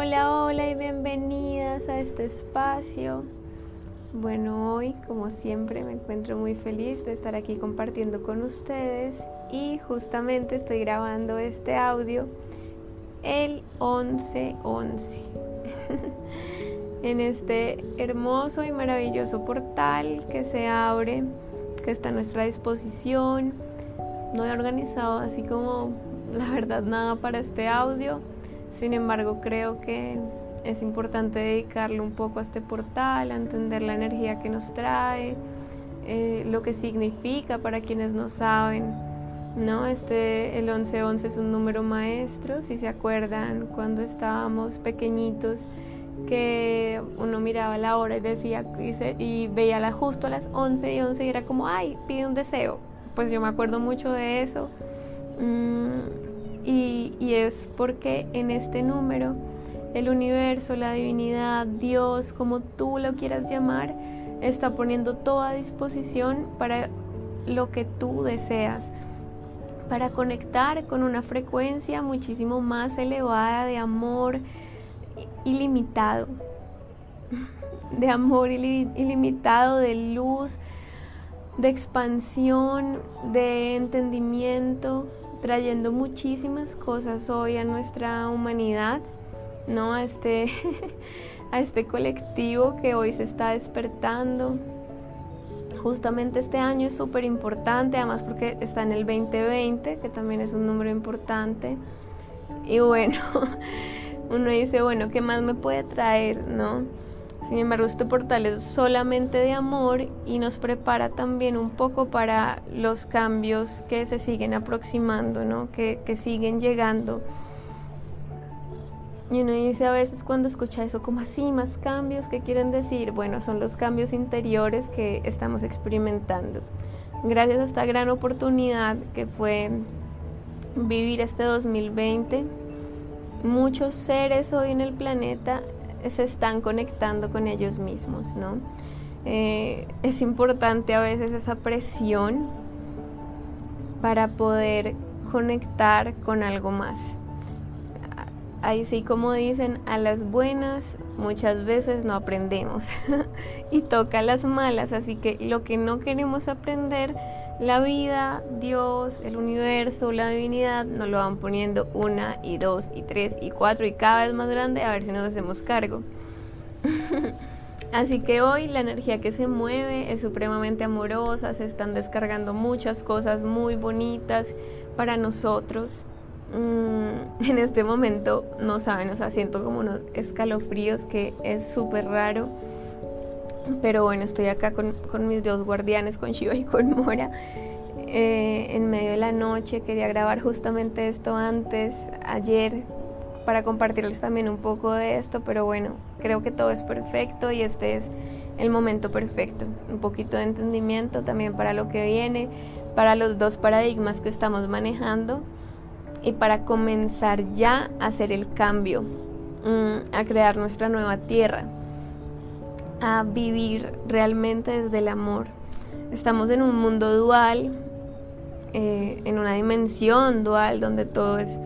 Hola, hola y bienvenidas a este espacio. Bueno, hoy, como siempre, me encuentro muy feliz de estar aquí compartiendo con ustedes y justamente estoy grabando este audio el 11-11 en este hermoso y maravilloso portal que se abre, que está a nuestra disposición. No he organizado así como la verdad nada para este audio sin embargo, creo que es importante dedicarle un poco a este portal, entender la energía que nos trae, eh, lo que significa para quienes no saben. ¿no? Este, el 1111 es un número maestro, si se acuerdan cuando estábamos pequeñitos que uno miraba la hora y decía y, veía la, justo a las 11 y 11 y era como, ay, pide un deseo. Pues yo me acuerdo mucho de eso. Mm, y, es porque en este número el universo, la divinidad, Dios, como tú lo quieras llamar, está poniendo toda disposición para lo que tú deseas, para conectar con una frecuencia muchísimo más elevada de amor ilimitado, de amor ilimitado, de luz, de expansión, de entendimiento, trayendo muchísimas cosas hoy a nuestra humanidad, ¿no? A este, a este colectivo que hoy se está despertando. Justamente este año es súper importante, además porque está en el 2020, que también es un número importante. Y bueno, uno dice, bueno, ¿qué más me puede traer, no? Sin embargo, este portal es solamente de amor y nos prepara también un poco para los cambios que se siguen aproximando, ¿no? que, que siguen llegando. Y uno dice a veces cuando escucha eso, como así, más cambios, ¿qué quieren decir? Bueno, son los cambios interiores que estamos experimentando. Gracias a esta gran oportunidad que fue vivir este 2020, muchos seres hoy en el planeta se están conectando con ellos mismos, ¿no? Eh, es importante a veces esa presión para poder conectar con algo más. Ahí sí, como dicen, a las buenas muchas veces no aprendemos y toca las malas, así que lo que no queremos aprender la vida, Dios, el universo, la divinidad nos lo van poniendo una y dos y tres y cuatro y cada vez más grande a ver si nos hacemos cargo. Así que hoy la energía que se mueve es supremamente amorosa, se están descargando muchas cosas muy bonitas para nosotros. Mm, en este momento no saben, o sea, siento como unos escalofríos que es súper raro pero bueno, estoy acá con, mis dos guardianes, con Shiva y con Mora. Eh, en medio de la noche quería grabar justamente esto antes, ayer, para compartirles también un poco de esto, pero bueno, creo que todo es perfecto y este es el momento perfecto. Un poquito de entendimiento también para lo que viene, para los dos paradigmas que estamos manejando y para comenzar ya a hacer el cambio, mm, a crear nuestra nueva tierra a vivir realmente desde el amor. Estamos en un mundo dual, eh, en una dimensión dual donde todo es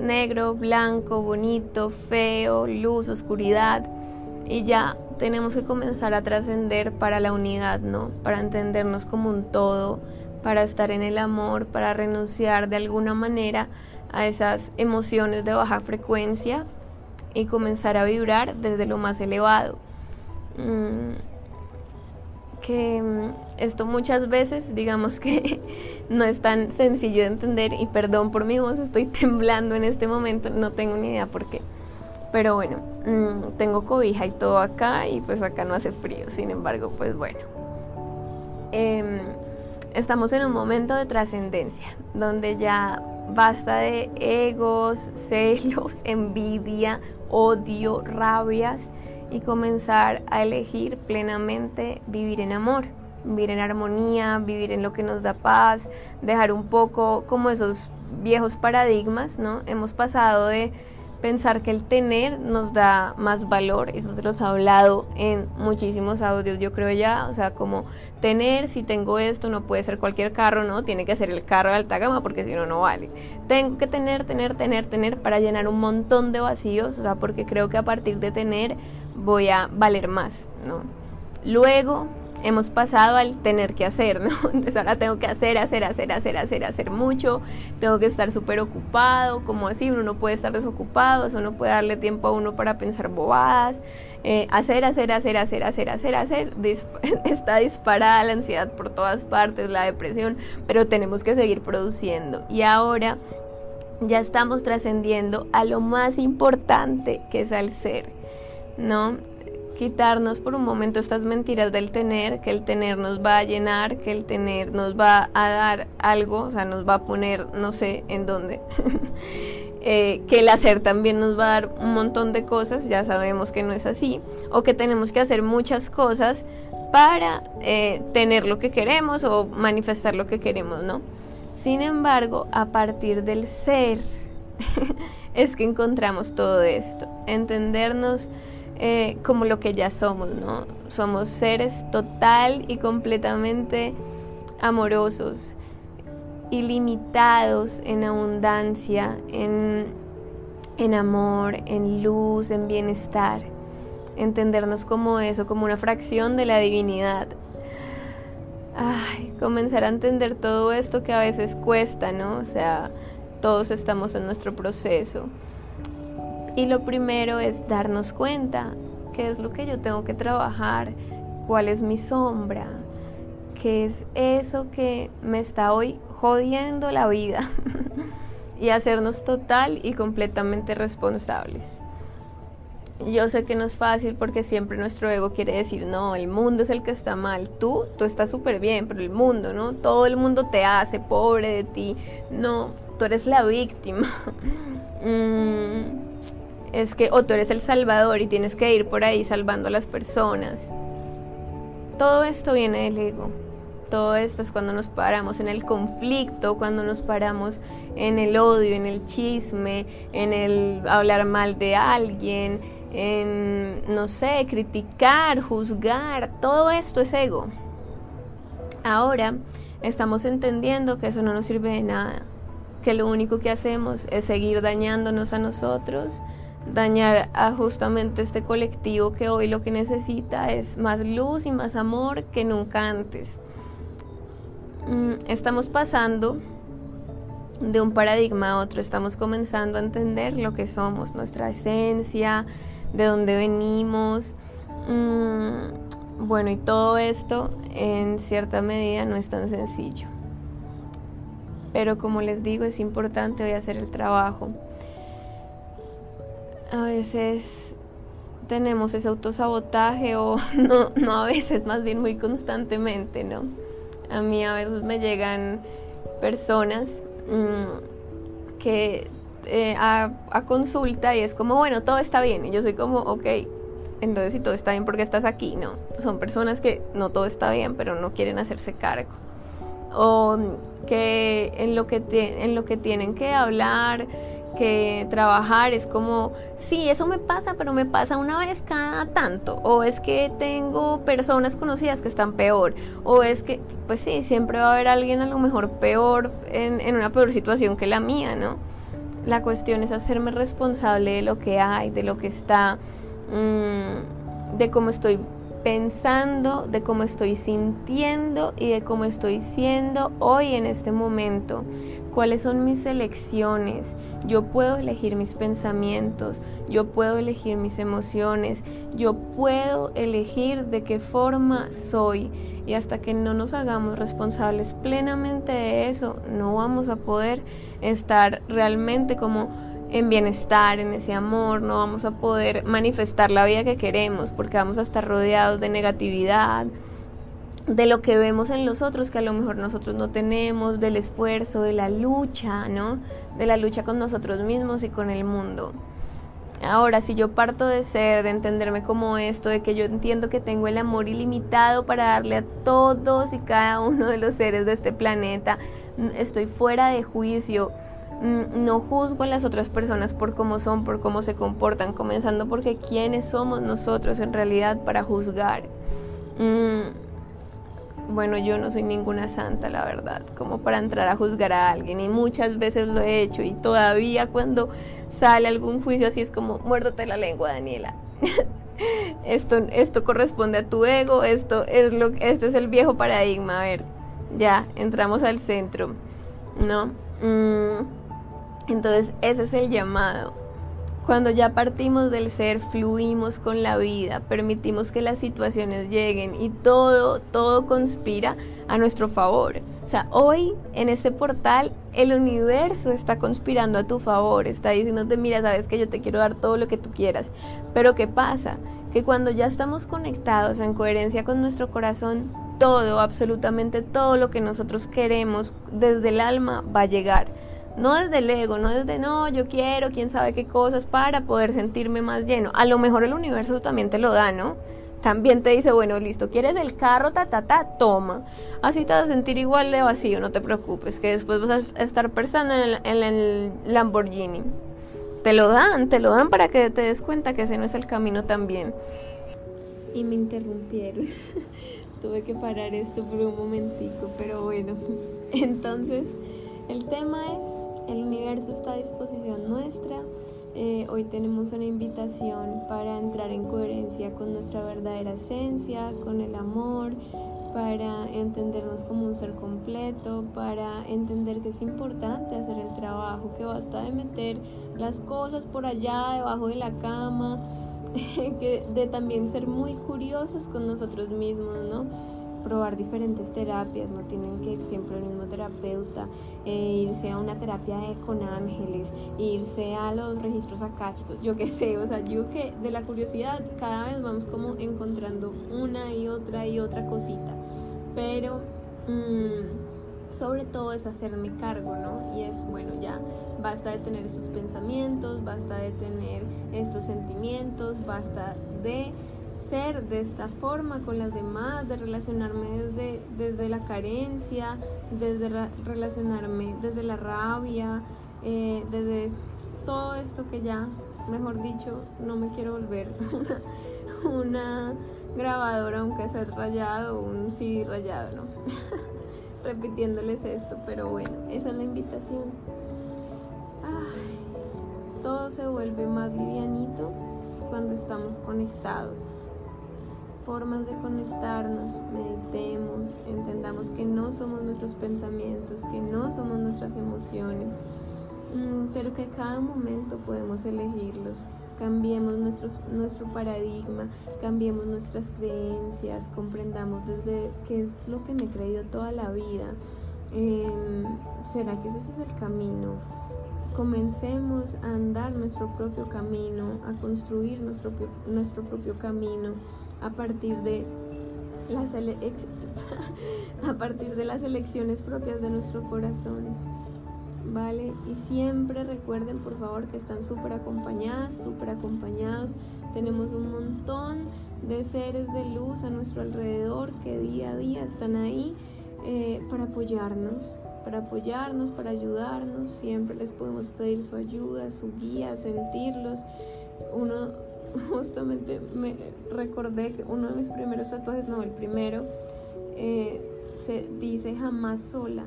negro, blanco, bonito, feo, luz, oscuridad. Y ya tenemos que comenzar a trascender para la unidad, ¿no? Para entendernos como un todo, para estar en el amor, para renunciar de alguna manera a esas emociones de baja frecuencia y comenzar a vibrar desde lo más elevado. Mm, que mm, esto muchas veces digamos que no es tan sencillo de entender y perdón por mi voz, estoy temblando en este momento, no tengo ni idea por qué. Pero bueno, mm, tengo cobija y todo acá y pues acá no hace frío, sin embargo, pues bueno. Em, estamos en un momento de trascendencia, donde ya basta de egos, celos, envidia, odio, rabias y comenzar a elegir plenamente vivir en amor, vivir en armonía, vivir en lo que nos da paz, dejar un poco como esos viejos paradigmas, ¿no? Hemos pasado de pensar que el tener nos da más valor, eso se los ha hablado en muchísimos audios, yo creo ya, o sea, como tener, si tengo esto, no puede ser cualquier carro, ¿no? Tiene que ser el carro de alta gama porque si no, no vale. Tengo que tener, tener, tener, tener para llenar un montón de vacíos, o sea, porque creo que a partir de tener voy a valer más, ¿no? Luego hemos pasado al tener que hacer, ¿no? Entonces ahora tengo que hacer, hacer, hacer, hacer, hacer, hacer mucho, tengo que estar súper ocupado, como así, uno no puede estar desocupado, eso no puede darle tiempo a uno para pensar bobadas, eh, hacer, hacer, hacer, hacer, hacer, hacer, hacer, está disparada la ansiedad por todas partes, la depresión, pero tenemos que seguir produciendo y ahora ya estamos trascendiendo a lo más importante que es al ser, ¿no? quitarnos por un momento estas mentiras del tener, que el tener nos va a llenar, que el tener nos va a dar algo, o sea, nos va a poner no sé en dónde, eh, que el hacer también nos va a dar un montón de cosas, ya sabemos que no es así, o que tenemos que hacer muchas cosas para eh, tener lo que queremos o manifestar lo que queremos, ¿no? Sin embargo, a partir del ser es que encontramos todo esto, entendernos eh, como lo que ya somos, ¿no? Somos seres total y completamente amorosos, ilimitados en abundancia, en, en amor, en luz, en bienestar. Entendernos como eso, como una fracción de la divinidad. Ay, comenzar a entender todo esto que a veces cuesta, ¿no? O sea, todos estamos en nuestro proceso. Y lo primero es darnos cuenta qué es lo que yo tengo que trabajar, cuál es mi sombra, qué es eso que me está hoy jodiendo la vida y hacernos total y completamente responsables. Yo sé que no es fácil porque siempre nuestro ego quiere decir, no, el mundo es el que está mal, tú, tú estás súper bien, pero el mundo, ¿no? Todo el mundo te hace pobre de ti, no, tú eres la víctima. Mm, es que o tú eres el salvador y tienes que ir por ahí salvando a las personas. Todo esto viene del ego. Todo esto es cuando nos paramos en el conflicto, cuando nos paramos en el odio, en el chisme, en el hablar mal de alguien, en, no sé, criticar, juzgar. Todo esto es ego. Ahora estamos entendiendo que eso no nos sirve de nada, que lo único que hacemos es seguir dañándonos a nosotros dañar a justamente este colectivo que hoy lo que necesita es más luz y más amor que nunca antes. Mm, estamos pasando de un paradigma a otro, estamos comenzando a entender lo que somos, nuestra esencia, de dónde venimos. Mm, bueno, y todo esto en cierta medida no es tan sencillo. Pero como les digo, es importante hoy hacer el trabajo a veces tenemos ese autosabotaje o no, no a veces, más bien muy constantemente, ¿no? A mí a veces me llegan personas mm, que eh, a, a, consulta y es como, bueno, todo está bien. Y yo soy como, ok, entonces si todo está bien, ¿por qué estás aquí? No, son personas que no todo está bien, pero no quieren hacerse cargo. O que en lo que, en lo que tienen que hablar que trabajar es como, sí, eso me pasa, pero me pasa una vez cada tanto, o es que tengo personas conocidas que están peor, o es que, pues sí, siempre va a haber alguien a lo mejor peor, en, en una peor situación que la mía, ¿no? La cuestión es hacerme responsable de lo que hay, de lo que está, mmm, de cómo estoy pensando, de cómo estoy sintiendo y de cómo estoy siendo hoy en este momento cuáles son mis elecciones. Yo puedo elegir mis pensamientos, yo puedo elegir mis emociones, yo puedo elegir de qué forma soy. Y hasta que no nos hagamos responsables plenamente de eso, no vamos a poder estar realmente como en bienestar, en ese amor, no vamos a poder manifestar la vida que queremos porque vamos a estar rodeados de negatividad, de lo que vemos en los otros que a lo mejor nosotros no tenemos, del esfuerzo, de la lucha, ¿no? De la lucha con nosotros mismos y con el mundo. Ahora, si yo parto de ser, de entenderme como esto, de que yo entiendo que tengo el amor ilimitado para darle a todos y cada uno de los seres de este planeta, estoy fuera de juicio, no juzgo a las otras personas por cómo son, por cómo se comportan, comenzando porque quiénes somos nosotros en realidad para juzgar. Mm, bueno, yo no soy ninguna santa, la verdad, como para entrar a juzgar a alguien y muchas veces lo he hecho y todavía cuando sale algún juicio así es como, muérdate la lengua, Daniela. esto, esto corresponde a tu ego, esto es, lo, esto es el viejo paradigma, a ver, ya, entramos al centro, ¿no? Mm, entonces ese es el llamado. Cuando ya partimos del ser, fluimos con la vida, permitimos que las situaciones lleguen y todo, todo conspira a nuestro favor. O sea, hoy en este portal el universo está conspirando a tu favor, está diciéndote, mira, sabes que yo te quiero dar todo lo que tú quieras. Pero ¿qué pasa? Que cuando ya estamos conectados en coherencia con nuestro corazón, todo, absolutamente todo lo que nosotros queremos desde el alma va a llegar no desde el ego, no desde no, yo quiero, quién sabe qué cosas para poder sentirme más lleno. A lo mejor el universo también te lo da, ¿no? También te dice, bueno, listo, ¿quieres el carro? Ta, ta, ta, toma. Así te vas a sentir igual de vacío, no te preocupes, que después vas a estar pensando en el, en el Lamborghini. Te lo dan, te lo dan para que te des cuenta que ese no es el camino también. Y me interrumpieron. Tuve que parar esto por un momentico, pero bueno. Entonces, el tema es el universo está a disposición nuestra. Eh, hoy tenemos una invitación para entrar en coherencia con nuestra verdadera esencia, con el amor, para entendernos como un ser completo, para entender que es importante hacer el trabajo, que basta de meter las cosas por allá debajo de la cama, que de también ser muy curiosos con nosotros mismos, ¿no? probar diferentes terapias, no tienen que ir siempre al mismo terapeuta, eh, irse a una terapia con ángeles, irse a los registros akáshicos, yo qué sé, o sea, yo que de la curiosidad cada vez vamos como encontrando una y otra y otra cosita, pero mm, sobre todo es hacerme cargo, ¿no? Y es, bueno, ya basta de tener esos pensamientos, basta de tener estos sentimientos, basta de ser de esta forma con las demás, de relacionarme desde, desde la carencia, desde relacionarme desde la rabia, eh, desde todo esto que ya, mejor dicho, no me quiero volver una, grabadora, aunque sea rayado, un CD rayado, ¿no? Repitiéndoles esto, pero bueno, esa es la invitación. todo se vuelve más livianito cuando estamos conectados formas de conectarnos, meditemos, entendamos que no somos nuestros pensamientos, que no somos nuestras emociones, mm, pero que cada momento podemos elegirlos. Cambiemos nuestros, nuestro paradigma, cambiemos nuestras creencias, comprendamos desde qué es lo que me he creído toda la vida. Em, ¿Será que ese es el camino? Comencemos a andar nuestro propio camino, a construir nuestro, nuestro propio camino a partir de las, a partir de las elecciones propias de nuestro corazón. ¿Vale? Y siempre recuerden, por favor, que están súper acompañadas, súper acompañados. Tenemos un montón de seres de luz a nuestro alrededor que día a día están ahí eh, para apoyarnos, para apoyarnos, para ayudarnos. Siempre les podemos pedir su ayuda, su guía, sentirlos. Uno justamente me recordé que uno de mis primeros tatuajes, no, el primero, eh, se dice jamás sola.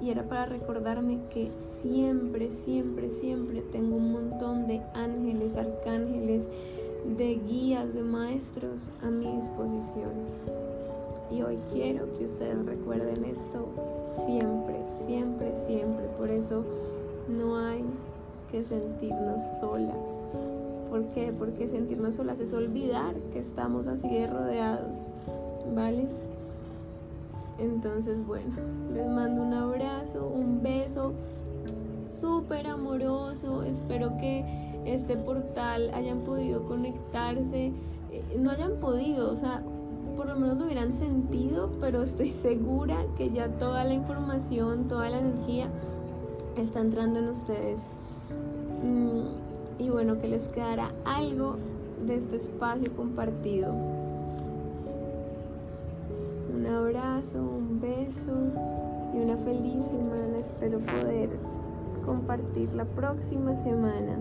Y era para recordarme que siempre, siempre, siempre tengo un montón de ángeles, arcángeles, de guías, de maestros a mi disposición. Y hoy quiero que ustedes recuerden esto siempre, siempre, siempre. Por eso no hay que sentirnos solas ¿Por qué? Porque sentirnos solas es olvidar que estamos así de rodeados, ¿vale? Entonces, bueno, les mando un abrazo, un beso súper amoroso. Espero que este portal hayan podido conectarse, eh, no hayan podido, o sea, por lo menos lo hubieran sentido, pero estoy segura que ya toda la información, toda la energía está entrando en ustedes. Mm, y bueno, que les quedara algo de este espacio compartido. Un abrazo, un beso y una feliz semana. Espero poder compartir la próxima semana.